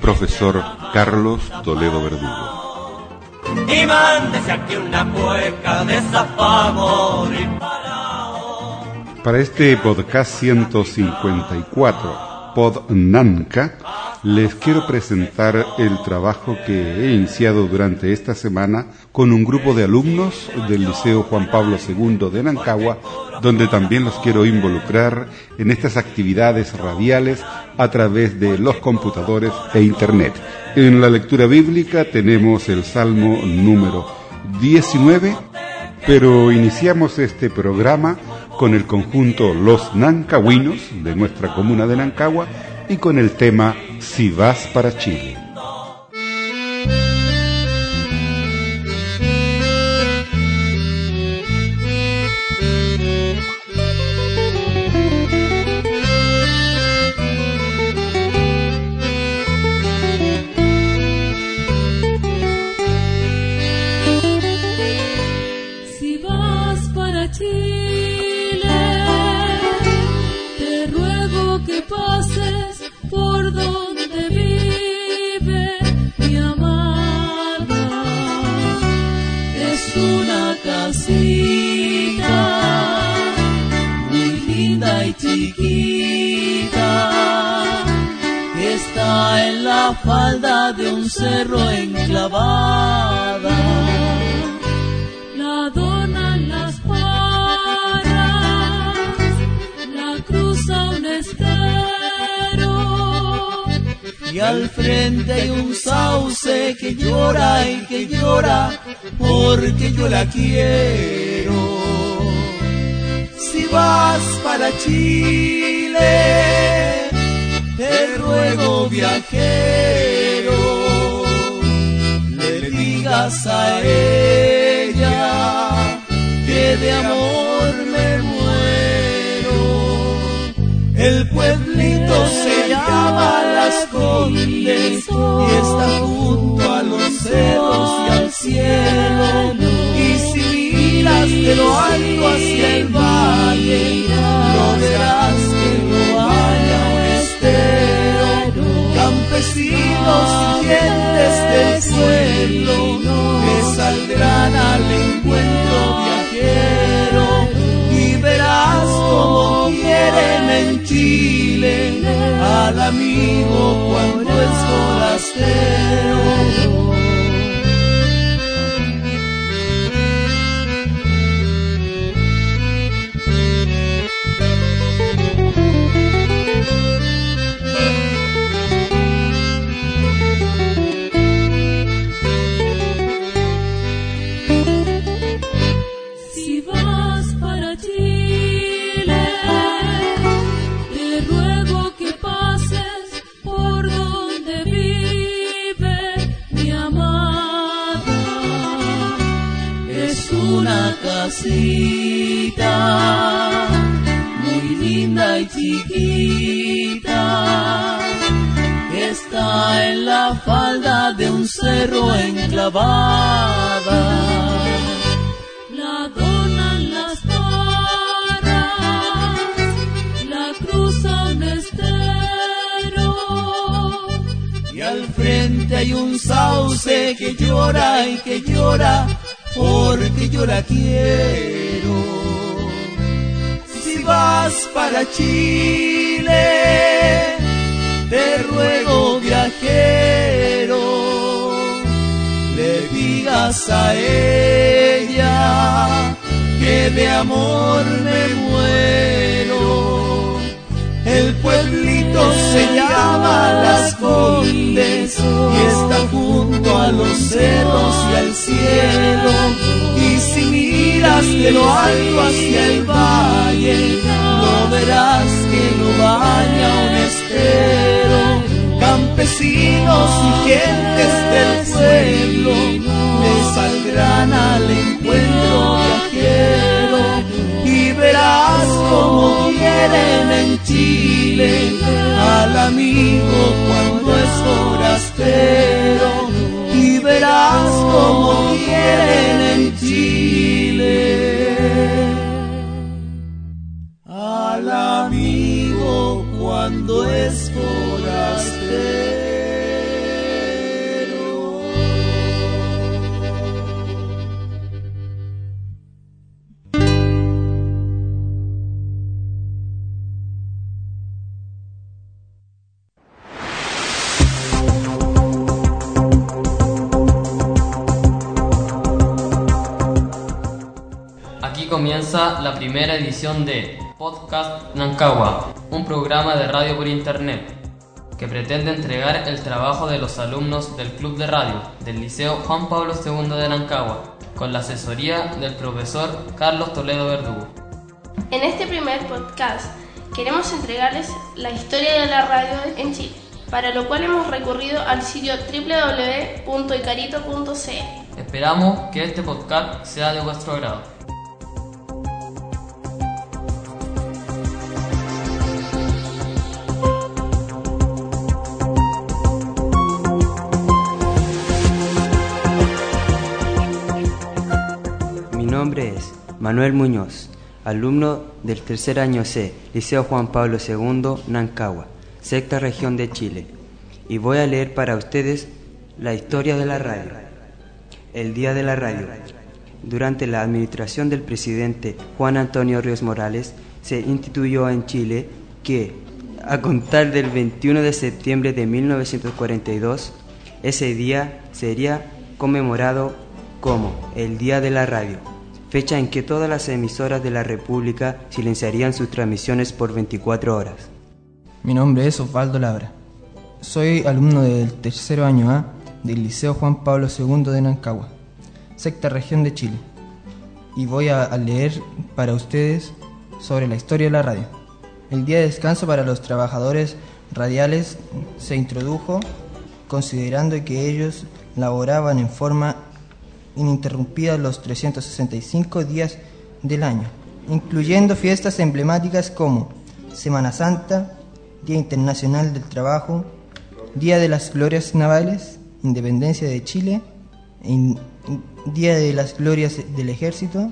profesor Carlos Toledo Verdugo. Y mándese aquí una cueca de zapago y Para este podcast 154, Pod Nanca, les quiero presentar el trabajo que he iniciado durante esta semana con un grupo de alumnos del Liceo Juan Pablo II de Nancagua, donde también los quiero involucrar en estas actividades radiales a través de los computadores e Internet. En la lectura bíblica tenemos el Salmo número 19, pero iniciamos este programa con el conjunto Los Nancahuinos de nuestra comuna de Nancagua y con el tema Si vas para Chile. Muy linda y chiquita está en la falda de un cerro enclavada. La donan las paras, la cruza un estero, y al frente hay un sauce que llora y que llora porque yo la quiero. Si vas para Chile, te ruego viajero, le digas a ella que de amor me muero. El pueblito se llama Las Condes y está junto a los cerros cielo. Y si miras de lo alto hacia el valle, no verás que no haya un estero. Campesinos y gentes del pueblo que saldrán al encuentro viajero y verás como quieren en Chile al amigo cuando es forastero. Si vas para Chile, te ruego que pases por donde vive mi amada. Es una casita muy linda y chiquita está en la falda de un cerro enclavada frente hay un sauce que llora y que llora porque yo la quiero. Si vas para Chile, te ruego viajero, le digas a ella que de amor me muero. El se llama Las Condes y está junto a los cerros y al cielo. Y si miras de lo alto hacia el valle, no verás que lo baña un estero. vecinos y gentes del pueblo me saldrán al encuentro quieren en Chile al amigo cuando es forastero y verás como quieren en Chile al amigo cuando es forastero. Comienza la primera edición de Podcast Nancagua, un programa de radio por internet que pretende entregar el trabajo de los alumnos del Club de Radio del Liceo Juan Pablo II de Nancagua, con la asesoría del profesor Carlos Toledo Verdugo. En este primer podcast queremos entregarles la historia de la radio en Chile, para lo cual hemos recurrido al sitio www.icarito.cl. Esperamos que este podcast sea de vuestro agrado. Nombre es Manuel Muñoz, alumno del tercer año C, Liceo Juan Pablo II, Nancagua, sexta región de Chile, y voy a leer para ustedes la historia de la radio. El Día de la Radio. Durante la administración del presidente Juan Antonio Ríos Morales, se instituyó en Chile que, a contar del 21 de septiembre de 1942, ese día sería conmemorado como el Día de la Radio, fecha en que todas las emisoras de la República silenciarían sus transmisiones por 24 horas. Mi nombre es Osvaldo Labra. Soy alumno del tercero año A del Liceo Juan Pablo II de Nancagua, sexta región de Chile, y voy a, leer para ustedes sobre la historia de la radio. El día de descanso para los trabajadores radiales se introdujo considerando que ellos laboraban en forma ininterrumpida los 365 días del año, incluyendo fiestas emblemáticas como Semana Santa, Día Internacional del Trabajo, Día de las Glorias Navales, Independencia de Chile, in- Día de las Glorias del Ejército,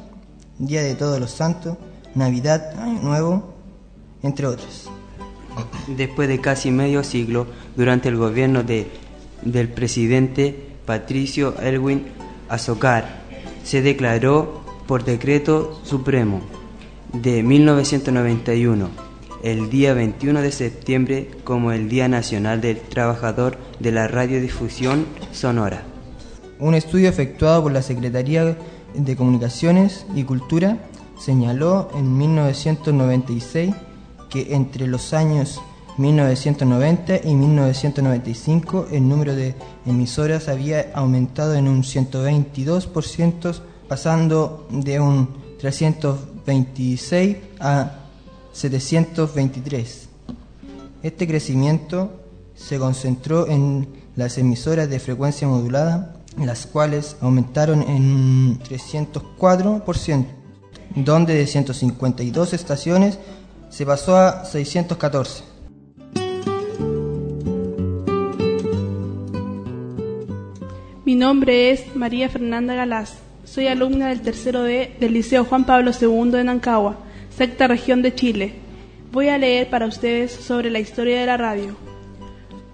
Día de Todos los Santos, Navidad, Año Nuevo, entre otros. Después de casi medio siglo, durante el gobierno de, del presidente Patricio Elwin Azocar, se declaró por decreto supremo de 1991 el día 21 de septiembre como el Día Nacional del Trabajador de la Radiodifusión Sonora. Un estudio efectuado por la Secretaría de Comunicaciones y Cultura señaló en 1996 que entre los años 1990 y 1995 el número de emisoras había aumentado en un 122%, pasando de un 326 a 723. Este crecimiento se concentró en las emisoras de frecuencia modulada, las cuales aumentaron en un 304%, donde de 152 estaciones se pasó a 614. Nombre es María Fernanda Galás. Soy alumna del tercero D del Liceo Juan Pablo II de Nancagua, sexta región de Chile. Voy a leer para ustedes sobre la historia de la radio.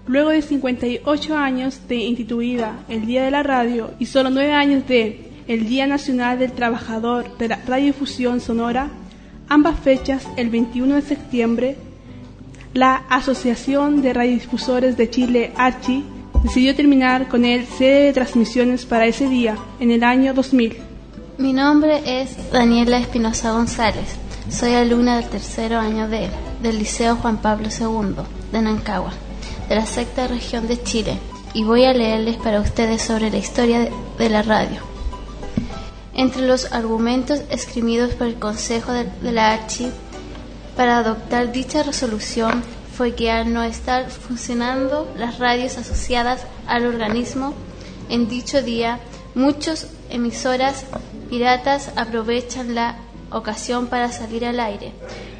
Luego de 58 años de instituida el Día de la Radio y solo 9 años de el Día Nacional del Trabajador de la Radiodifusión Sonora, ambas fechas, el 21 de septiembre, la Asociación de Radiodifusores de Chile, ARCHI, decidió terminar con el sede de transmisiones para ese día, en el año 2000. Mi nombre es Daniela Espinosa González. Soy alumna del tercero año D del Liceo Juan Pablo II de Nancagua, de la sexta región de Chile, y voy a leerles para ustedes sobre la historia de, la radio. Entre los argumentos escribidos por el Consejo de, de la ARCHI para adoptar dicha resolución fue que al no estar funcionando las radios asociadas al organismo en dicho día, muchas emisoras piratas aprovechan la ocasión para salir al aire,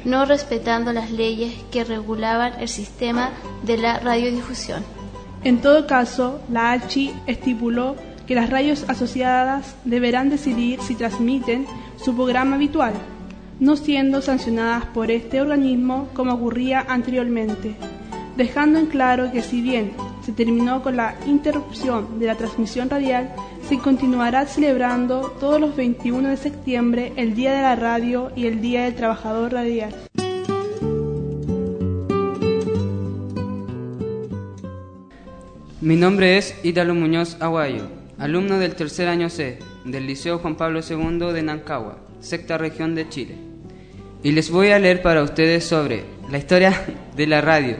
no respetando las leyes que regulaban el sistema de la radiodifusión. En todo caso, la ACHI estipuló que las radios asociadas deberán decidir si transmiten su programa habitual, no siendo sancionadas por este organismo como ocurría anteriormente, dejando en claro que si bien se terminó con la interrupción de la transmisión radial, se continuará celebrando todos los 21 de septiembre el Día de la Radio y el Día del Trabajador Radial. Mi nombre es Ítalo Muñoz Aguayo, alumno del tercer año C del Liceo Juan Pablo II de Nancagua, sexta región de Chile. Y les voy a leer para ustedes sobre la historia de la radio,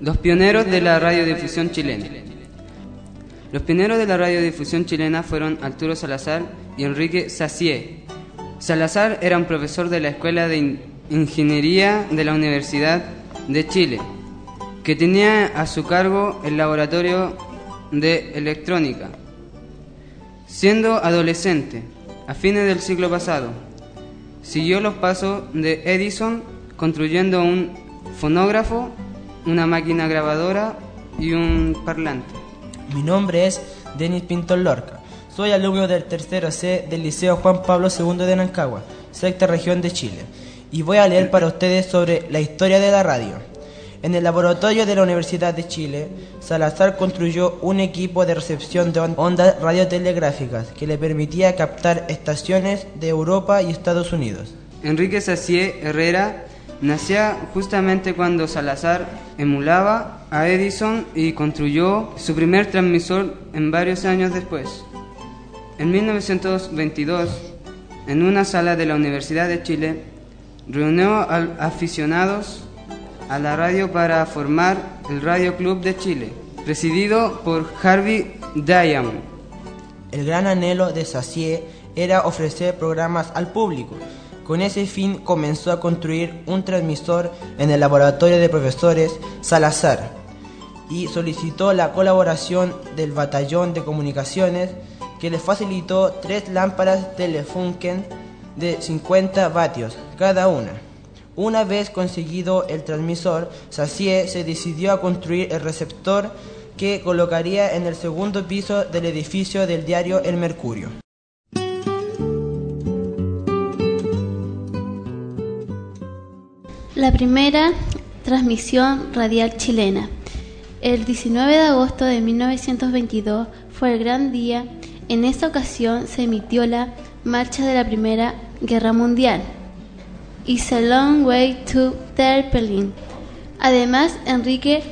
los pioneros de la radiodifusión chilena. Los pioneros de la radiodifusión chilena fueron Arturo Salazar y Enrique Sacié. Salazar era un profesor de la Escuela de Ingeniería de la Universidad de Chile, que tenía a su cargo el laboratorio de electrónica. Siendo adolescente, a fines del siglo pasado, siguió los pasos de Edison construyendo un fonógrafo, una máquina grabadora y un parlante. Mi nombre es Denis Pinto Lorca. Soy alumno del tercero C del Liceo Juan Pablo II de Nancagua, sexta región de Chile, y voy a leer para ustedes sobre la historia de la radio. En el laboratorio de la Universidad de Chile, Salazar construyó un equipo de recepción de ondas radiotelegráficas que le permitía captar estaciones de Europa y Estados Unidos. Enrique Sacié Herrera nació justamente cuando Salazar emulaba a Edison y construyó su primer transmisor en varios años después. En 1922, en una sala de la Universidad de Chile, reunió a aficionados a la radio para formar el Radio Club de Chile, presidido por Harvey Diamond. El gran anhelo de Sacié era ofrecer programas al público. Con ese fin comenzó a construir un transmisor en el laboratorio de profesores Salazar y solicitó la colaboración del batallón de comunicaciones que le facilitó tres lámparas Telefunken de 50 vatios cada una. Una vez conseguido el transmisor, Sacié se decidió a construir el receptor que colocaría en el segundo piso del edificio del diario El Mercurio. La primera transmisión radial chilena. El 19 de agosto de 1922 fue el gran día. En esta ocasión se emitió la marcha de la Primera Guerra Mundial. It's a Long Way to Terpelin. Además, Enrique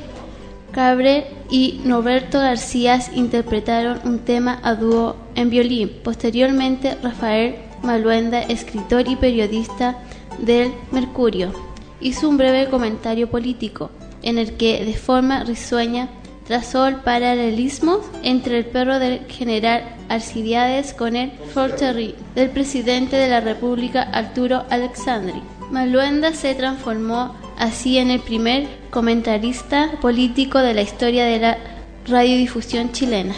Cabre y Norberto García interpretaron un tema a dúo en violín. Posteriormente, Rafael Maluenda, escritor y periodista del Mercurio, hizo un breve comentario político en el que, de forma risueña, trazó el paralelismo entre el perro del general Alcibiades con el Forterri del presidente de la República Arturo Alexandri. Maluenda se transformó así en el primer comentarista político de la historia de la radiodifusión chilena.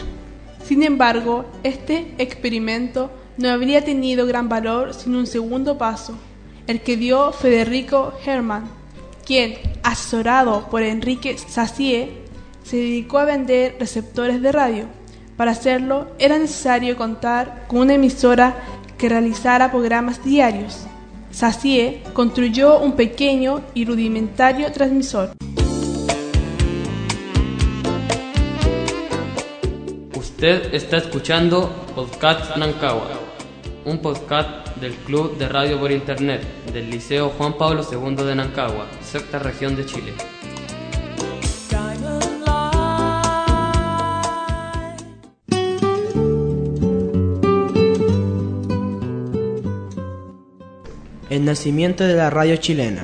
Sin embargo, este experimento no habría tenido gran valor sin un segundo paso, el que dio Federico Hermann, quien, asesorado por Enrique Sacié, se dedicó a vender receptores de radio. Para hacerlo era necesario contar con una emisora que realizara programas diarios. Sacié construyó un pequeño y rudimentario transmisor. Usted está escuchando Podcast Nancagua, un podcast del Club de Radio por Internet del Liceo Juan Pablo II de Nancagua, sexta región de Chile. El nacimiento de la radio chilena.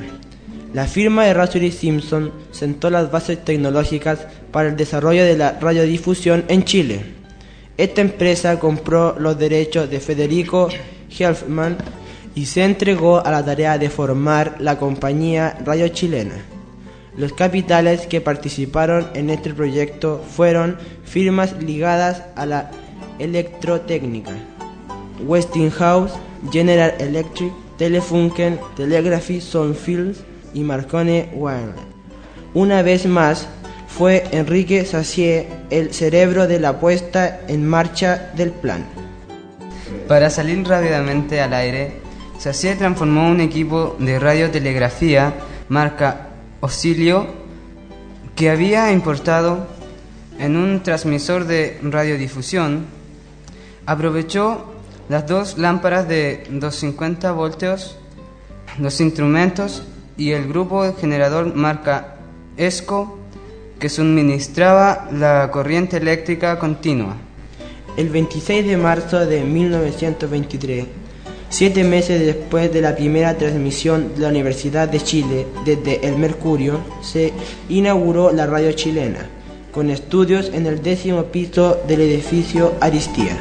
La firma de Rosary Simpson sentó las bases tecnológicas para el desarrollo de la radiodifusión en Chile. Esta empresa compró los derechos de Federico Helfman y se entregó a la tarea de formar la compañía Radio Chilena. Los capitales que participaron en este proyecto fueron firmas ligadas a la electrotécnica, Westinghouse, General Electric, Telefunken, Telegraphy, Soundfields y Marconi Wireless. Una vez más, fue Enrique Sacier el cerebro de la puesta en marcha del plan. Para salir rápidamente al aire, Sacier transformó un equipo de radiotelegrafía marca Auxilio que había importado en un transmisor de radiodifusión. Aprovechó las dos lámparas de 250 voltios, los instrumentos y el grupo generador marca ESCO que suministraba la corriente eléctrica continua. El 26 de marzo de 1923, siete meses después de la primera transmisión de la Universidad de Chile desde el Mercurio, se inauguró la radio chilena, con estudios en el décimo piso del edificio Aristía.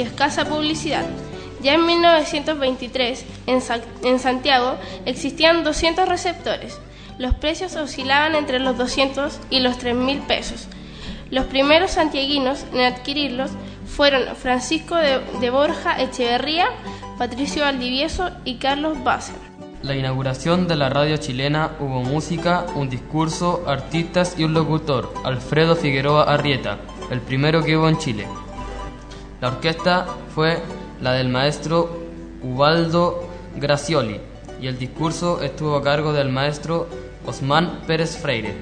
Escasa publicidad. Ya en 1923, en, Sa- en Santiago, existían 200 receptores. Los precios oscilaban entre los 200 y los 3 mil pesos. Los primeros santiaguinos en adquirirlos fueron Francisco de, de Borja Echeverría, Patricio Valdivieso y Carlos Basser. La inauguración de la radio chilena hubo música, un discurso, artistas y un locutor, Alfredo Figueroa Arrieta, el primero que hubo en Chile. La orquesta fue la del maestro Ubaldo Gracioli y el discurso estuvo a cargo del maestro Osman Pérez Freire.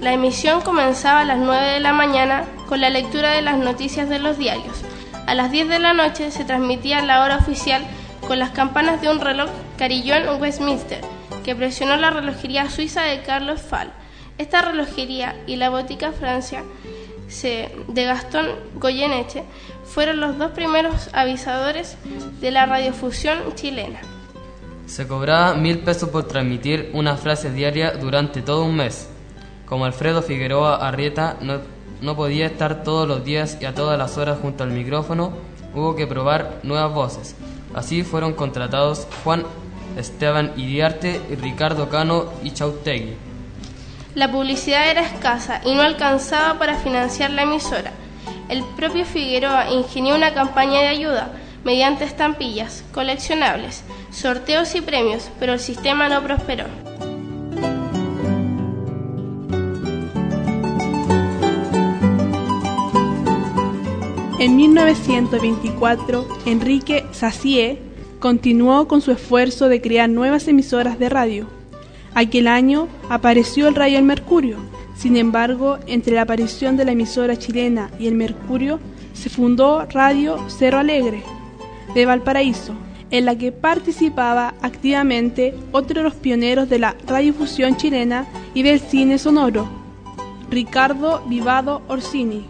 La emisión comenzaba a las 9 de la mañana con la lectura de las noticias de los diarios. A las 10 de la noche se transmitía la hora oficial con las campanas de un reloj Carillon Westminster, que presionó la relojería suiza de Carlos Fall. Esta relojería y la botica Francia de Gastón Goyeneche fueron los dos primeros avisadores de la radiofusión chilena. Se cobraba mil pesos por transmitir una frase diaria durante todo un mes. Como Alfredo Figueroa Arrieta no, no podía estar todos los días y a todas las horas junto al micrófono, hubo que probar nuevas voces. Así fueron contratados Juan Esteban Iriarte, Ricardo Cano y Chautegui. La publicidad era escasa y no alcanzaba para financiar la emisora. El propio Figueroa ingenió una campaña de ayuda mediante estampillas, coleccionables, sorteos y premios, pero el sistema no prosperó. En 1924, Enrique Sacier continuó con su esfuerzo de crear nuevas emisoras de radio. Aquel año apareció el Radio El Mercurio. Sin embargo, entre la aparición de la emisora chilena y el Mercurio, se fundó Radio Cero Alegre de Valparaíso, en la que participaba activamente otro de los pioneros de la radiofusión chilena y del cine sonoro, Ricardo Vivado Orsini.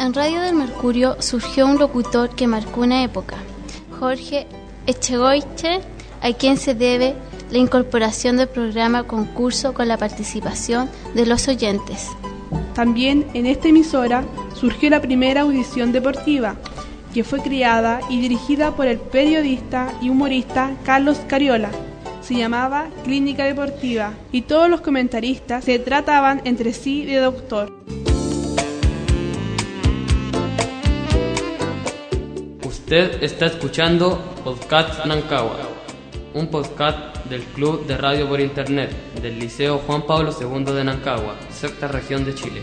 En Radio del Mercurio surgió un locutor que marcó una época, Jorge Echegoiche, a quien se debe la incorporación del programa concurso con la participación de los oyentes. También en esta emisora surgió la primera audición deportiva, que fue creada y dirigida por el periodista y humorista Carlos Cariola. Se llamaba Clínica Deportiva y todos los comentaristas se trataban entre sí de doctor. Usted está escuchando Podcast Nancagua, un podcast del Club de Radio por Internet del Liceo Juan Pablo II de Nancagua, sexta región de Chile.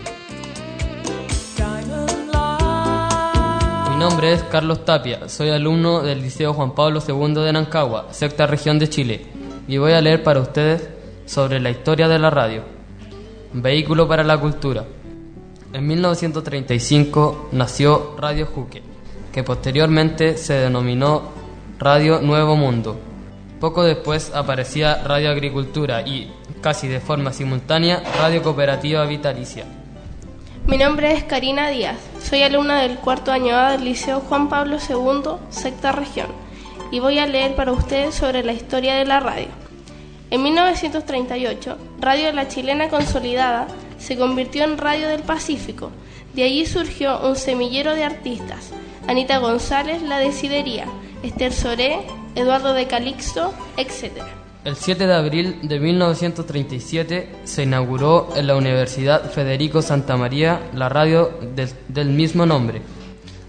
Mi nombre es Carlos Tapia, soy alumno del Liceo Juan Pablo II de Nancagua, sexta región de Chile, y voy a leer para ustedes sobre la historia de la radio. Vehículo para la cultura. En 1935 nació Radio Juque, que posteriormente se denominó Radio Nuevo Mundo. Poco después aparecía Radio Agricultura y, casi de forma simultánea, Radio Cooperativa Vitalicia. Mi nombre es Karina Díaz, soy alumna del cuarto año del Liceo Juan Pablo II, sexta región, y voy a leer para ustedes sobre la historia de la radio. En 1938, Radio La Chilena Consolidada se convirtió en Radio del Pacífico. De allí surgió un semillero de artistas. Anita González, La Decidería, Esther Soré, Eduardo de Calixto, etc. El 7 de abril de 1937 se inauguró en la Universidad Federico Santa María la radio del, del, mismo nombre,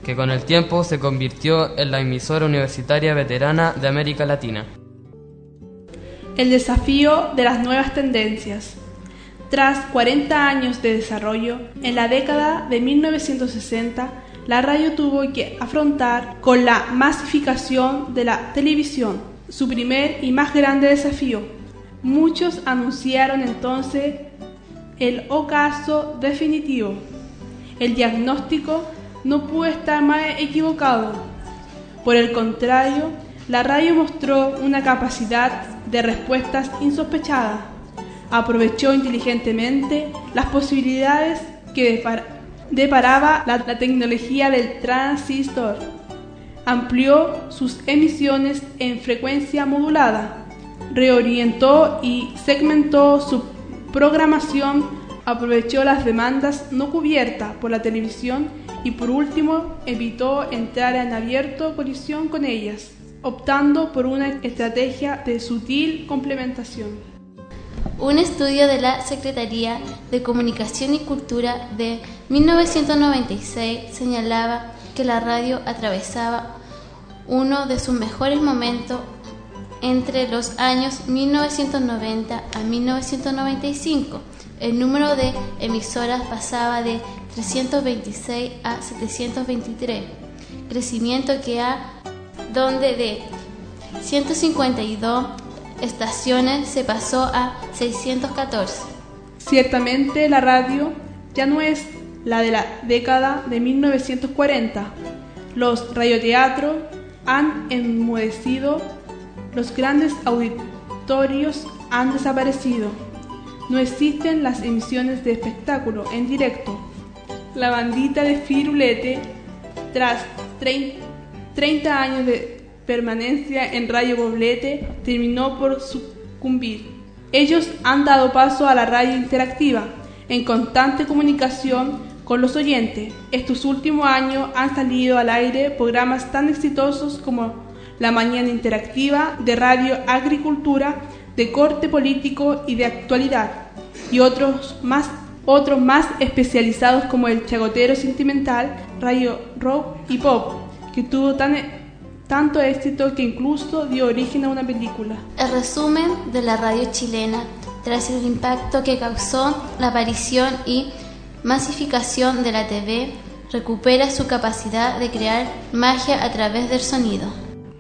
que con el tiempo se convirtió en la emisora universitaria veterana de América Latina. El desafío de las nuevas tendencias. Tras 40 años de desarrollo, en la década de 1960, la radio tuvo que afrontar con la masificación de la televisión su primer y más grande desafío. Muchos anunciaron entonces el ocaso definitivo. El diagnóstico no pudo estar más equivocado. Por el contrario, la radio mostró una capacidad de respuestas insospechada. Aprovechó inteligentemente las posibilidades que deparaba la, tecnología del transistor amplió sus emisiones en frecuencia modulada, reorientó y segmentó su programación, aprovechó las demandas no cubiertas por la televisión y por último evitó entrar en abierto colisión con ellas, optando por una estrategia de sutil complementación. Un estudio de la Secretaría de Comunicación y Cultura de 1996 señalaba que la radio atravesaba uno de sus mejores momentos entre los años 1990 a 1995. El número de emisoras pasaba de 326 a 723, crecimiento que ha donde de 152 estaciones se pasó a 614. Ciertamente la radio ya no es la de la década de 1940. Los radioteatros han enmudecido, los grandes auditorios han desaparecido, no existen las emisiones de espectáculo en directo. La bandita de Firulete, tras 30 años de permanencia en Radio Boblete, terminó por sucumbir. Ellos han dado paso a la radio interactiva, en constante comunicación con los oyentes. Estos últimos años han salido al aire programas tan exitosos como La Mañana Interactiva de Radio Agricultura, de corte político y de actualidad, y otros más, otros más especializados como El Chagotero Sentimental, Radio Rock y Pop, que tuvo tan, tanto éxito que incluso dio origen a una película. El resumen de la radio chilena, tras el impacto que causó la aparición y masificación de la TV recupera su capacidad de crear magia a través del sonido.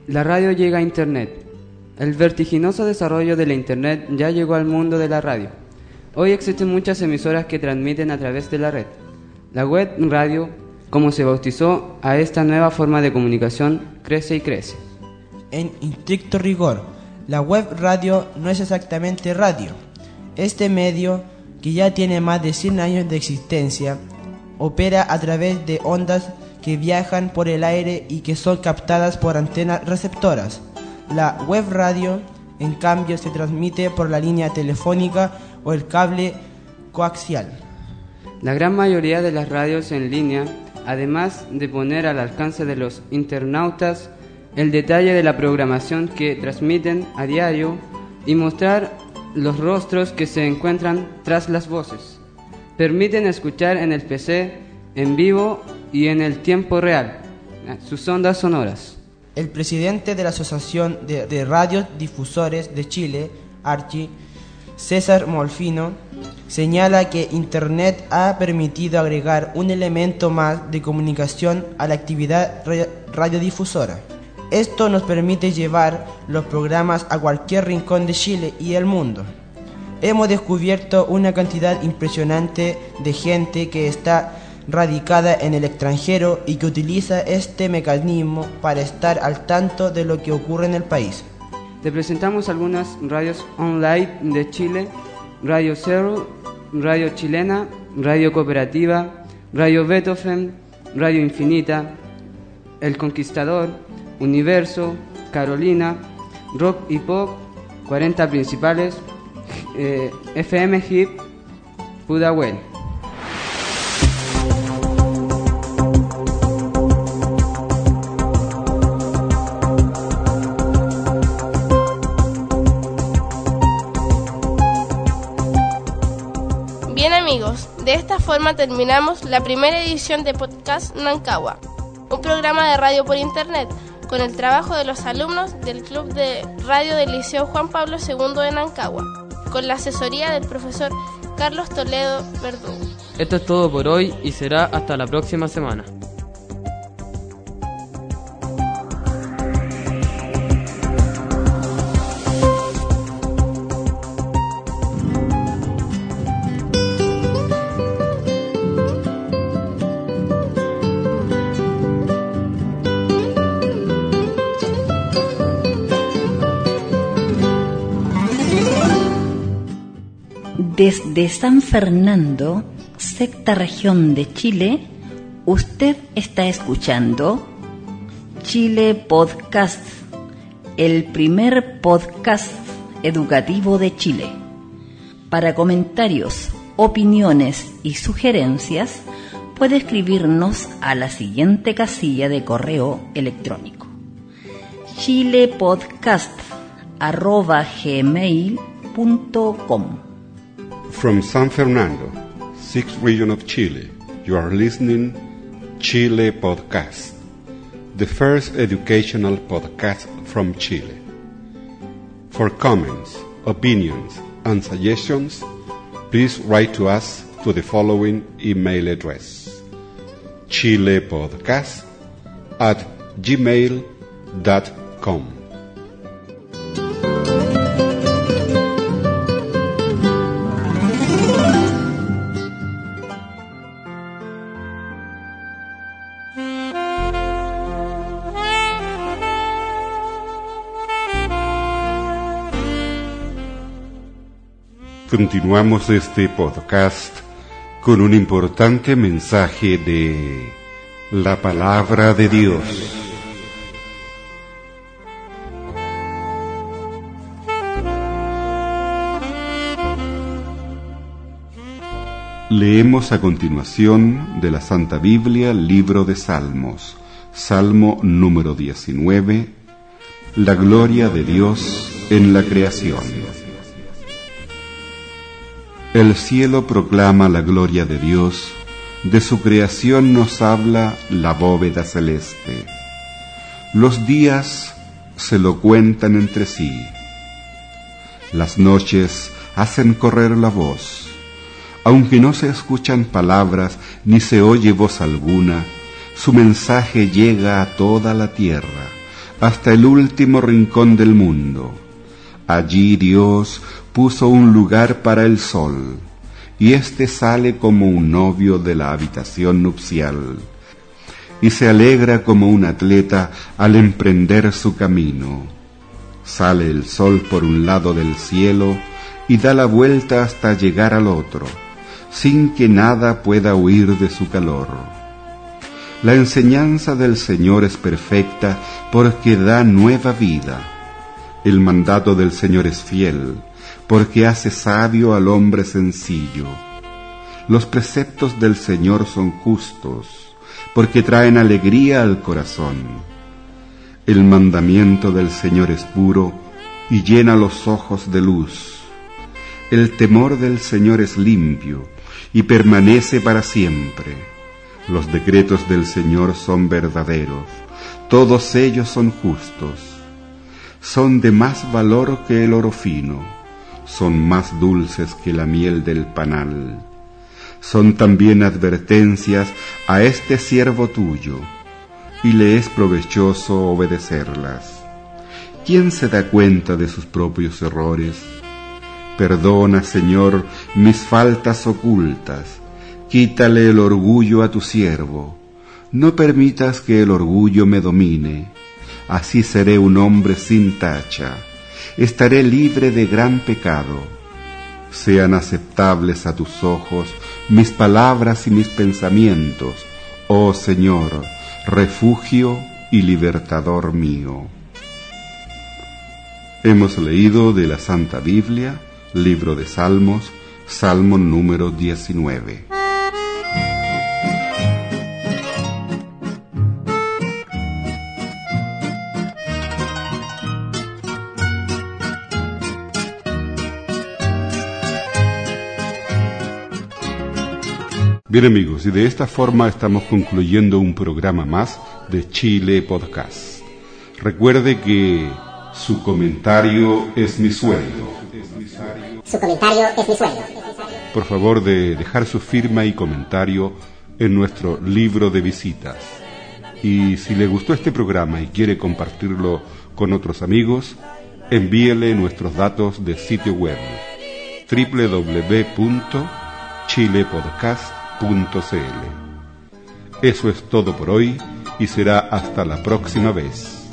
La radio llega a Internet. El vertiginoso desarrollo de la Internet ya llegó al mundo de la radio. Hoy existen muchas emisoras que transmiten a través de la red. La web radio, como se bautizó a esta nueva forma de comunicación, crece y crece. En estricto rigor, la web radio no es exactamente radio. Este medio que ya tiene más de 100 años de existencia, opera a través de ondas que viajan por el aire y que son captadas por antenas receptoras. La web radio, en cambio, se transmite por la línea telefónica o el cable coaxial. La gran mayoría de las radios en línea, además de poner al alcance de los internautas el detalle de la programación que transmiten a diario y mostrar los rostros que se encuentran tras las voces. Permiten escuchar en el PC, en vivo y en el tiempo real eh, sus ondas sonoras. El presidente de la Asociación de, de de Chile, Archi, César Molfino, señala que Internet ha permitido agregar un elemento más de comunicación a la actividad radiodifusora. Esto nos permite llevar los programas a cualquier rincón de Chile y el mundo. Hemos descubierto una cantidad impresionante de gente que está radicada en el extranjero y que utiliza este mecanismo para estar al tanto de lo que ocurre en el país. Te presentamos algunas radios online de Chile, Radio Cero, Radio Chilena, Radio Cooperativa, Radio Beethoven, Radio Infinita, El Conquistador, Universo, Carolina, Rock y Pop, 40 principales, eh, FM Hip, Pudahuel. Forma terminamos la primera edición de Podcast Nancagua, un programa de radio por internet con el trabajo de los alumnos del Club de Radio del Liceo Juan Pablo II de Nancagua, con la asesoría del profesor Carlos Toledo Verdugo. Esto es todo por hoy y será hasta la próxima semana. Desde San Fernando, sexta región de Chile, usted está escuchando Chile Podcast, el primer podcast educativo de Chile. Para comentarios, opiniones y sugerencias, puede escribirnos a la siguiente casilla de correo electrónico chilepodcast.gmail.com From San Fernando, sixth region of Chile, you are listening Chile Podcast, the first educational podcast from Chile. For comments, opinions, and suggestions, please write to us to the following email address chilepodcast at gmail.com. Continuamos este podcast con un importante mensaje de la palabra de Dios. Leemos a continuación de la Santa Biblia, libro de Salmos, Salmo número 19, la gloria de Dios en la creación. El cielo proclama la gloria de Dios, de su creación nos habla la bóveda celeste. Los días se lo cuentan entre sí, las noches hacen correr la voz, aunque no se escuchan palabras ni se oye voz alguna, su mensaje llega a toda la tierra, hasta el último rincón del mundo. Allí Dios puso un lugar para el sol, y éste sale como un novio de la habitación nupcial, y se alegra como un atleta al emprender su camino. Sale el sol por un lado del cielo y da la vuelta hasta llegar al otro, sin que nada pueda huir de su calor. La enseñanza del Señor es perfecta porque da nueva vida. El mandato del Señor es fiel porque hace sabio al hombre sencillo. Los preceptos del Señor son justos, porque traen alegría al corazón. El mandamiento del Señor es puro y llena los ojos de luz. El temor del Señor es limpio y permanece para siempre. Los decretos del Señor son verdaderos, todos ellos son justos. Son de más valor que el oro fino son más dulces que la miel del panal. Son también advertencias a este siervo tuyo, y le es provechoso obedecerlas. ¿Quién se da cuenta de sus propios errores? Perdona, Señor, mis faltas ocultas. Quítale el orgullo a tu siervo. No permitas que el orgullo me domine. Así seré un hombre sin tacha estaré libre de gran pecado. Sean aceptables a tus ojos mis palabras y mis pensamientos, oh Señor, refugio y libertador mío. Hemos leído de la Santa Biblia, libro de Salmos, Salmo número 19. Bien amigos, y de esta forma estamos concluyendo un programa más de Chile Podcast. Recuerde que su comentario es mi sueldo. Su comentario es mi sueldo. Por favor de dejar su firma y comentario en nuestro libro de visitas. Y si le gustó este programa y quiere compartirlo con otros amigos, envíele nuestros datos de sitio web www.chilepodcast.com eso es todo por hoy y será hasta la próxima vez.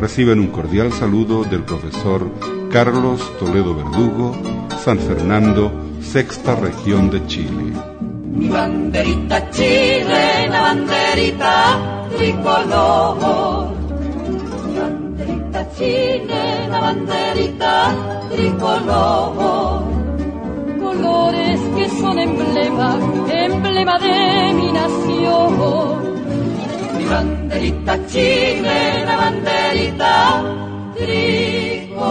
Reciben un cordial saludo del profesor Carlos Toledo Verdugo, San Fernando, sexta región de Chile. Mi banderita chilena, banderita tricolor. Mi banderita chilena, banderita tricolor colores que son emblema, emblema de mi nación. Mi banderita chilena, banderita tricolor.